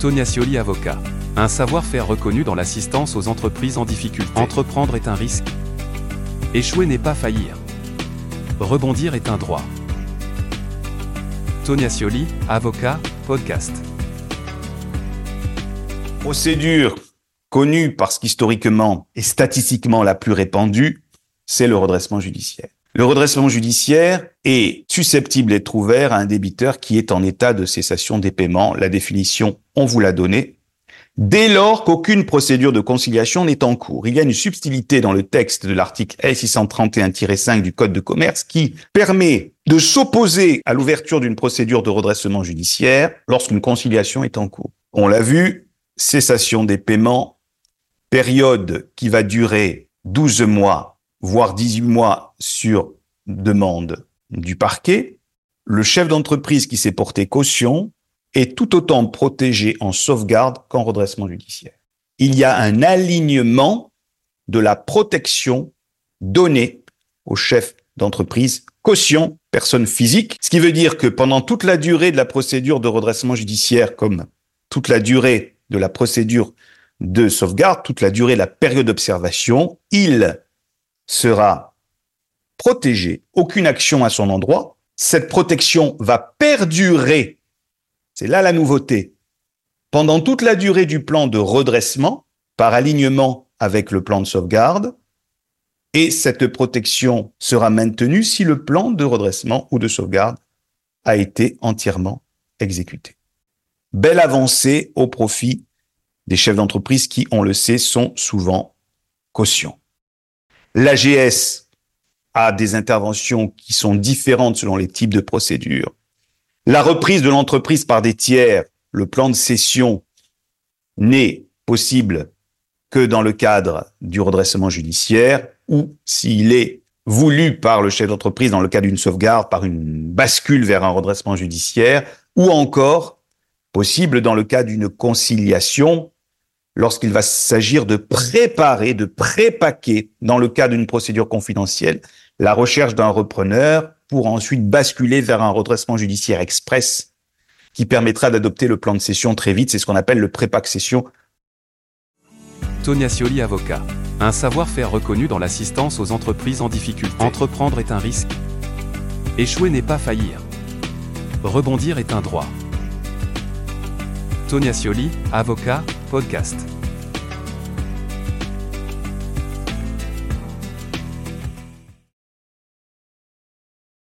Tonia Scioli avocat. Un savoir-faire reconnu dans l'assistance aux entreprises en difficulté. Entreprendre est un risque. Échouer n'est pas faillir. Rebondir est un droit. Tonia Scioli, avocat, podcast. Procédure connue parce qu'historiquement et statistiquement la plus répandue, c'est le redressement judiciaire. Le redressement judiciaire est susceptible d'être ouvert à un débiteur qui est en état de cessation des paiements. La définition, on vous l'a donnée. Dès lors qu'aucune procédure de conciliation n'est en cours, il y a une subtilité dans le texte de l'article L631-5 du Code de commerce qui permet de s'opposer à l'ouverture d'une procédure de redressement judiciaire lorsqu'une conciliation est en cours. On l'a vu, cessation des paiements, période qui va durer 12 mois voire 18 mois sur demande du parquet, le chef d'entreprise qui s'est porté caution est tout autant protégé en sauvegarde qu'en redressement judiciaire. Il y a un alignement de la protection donnée au chef d'entreprise caution personne physique, ce qui veut dire que pendant toute la durée de la procédure de redressement judiciaire, comme toute la durée de la procédure de sauvegarde, toute la durée de la période d'observation, il sera protégé, aucune action à son endroit. Cette protection va perdurer, c'est là la nouveauté, pendant toute la durée du plan de redressement, par alignement avec le plan de sauvegarde, et cette protection sera maintenue si le plan de redressement ou de sauvegarde a été entièrement exécuté. Belle avancée au profit des chefs d'entreprise qui, on le sait, sont souvent cautions. L'AGS a des interventions qui sont différentes selon les types de procédures. La reprise de l'entreprise par des tiers, le plan de cession n'est possible que dans le cadre du redressement judiciaire ou s'il est voulu par le chef d'entreprise dans le cas d'une sauvegarde, par une bascule vers un redressement judiciaire, ou encore possible dans le cas d'une conciliation lorsqu'il va s'agir de préparer, de prépaquer, dans le cas d'une procédure confidentielle, la recherche d'un repreneur pour ensuite basculer vers un redressement judiciaire express qui permettra d'adopter le plan de cession très vite. C'est ce qu'on appelle le prépac cession. Tonia Scioli, avocat. Un savoir-faire reconnu dans l'assistance aux entreprises en difficulté. Entreprendre est un risque. Échouer n'est pas faillir. Rebondir est un droit. Tonia Scioli, avocat, podcast.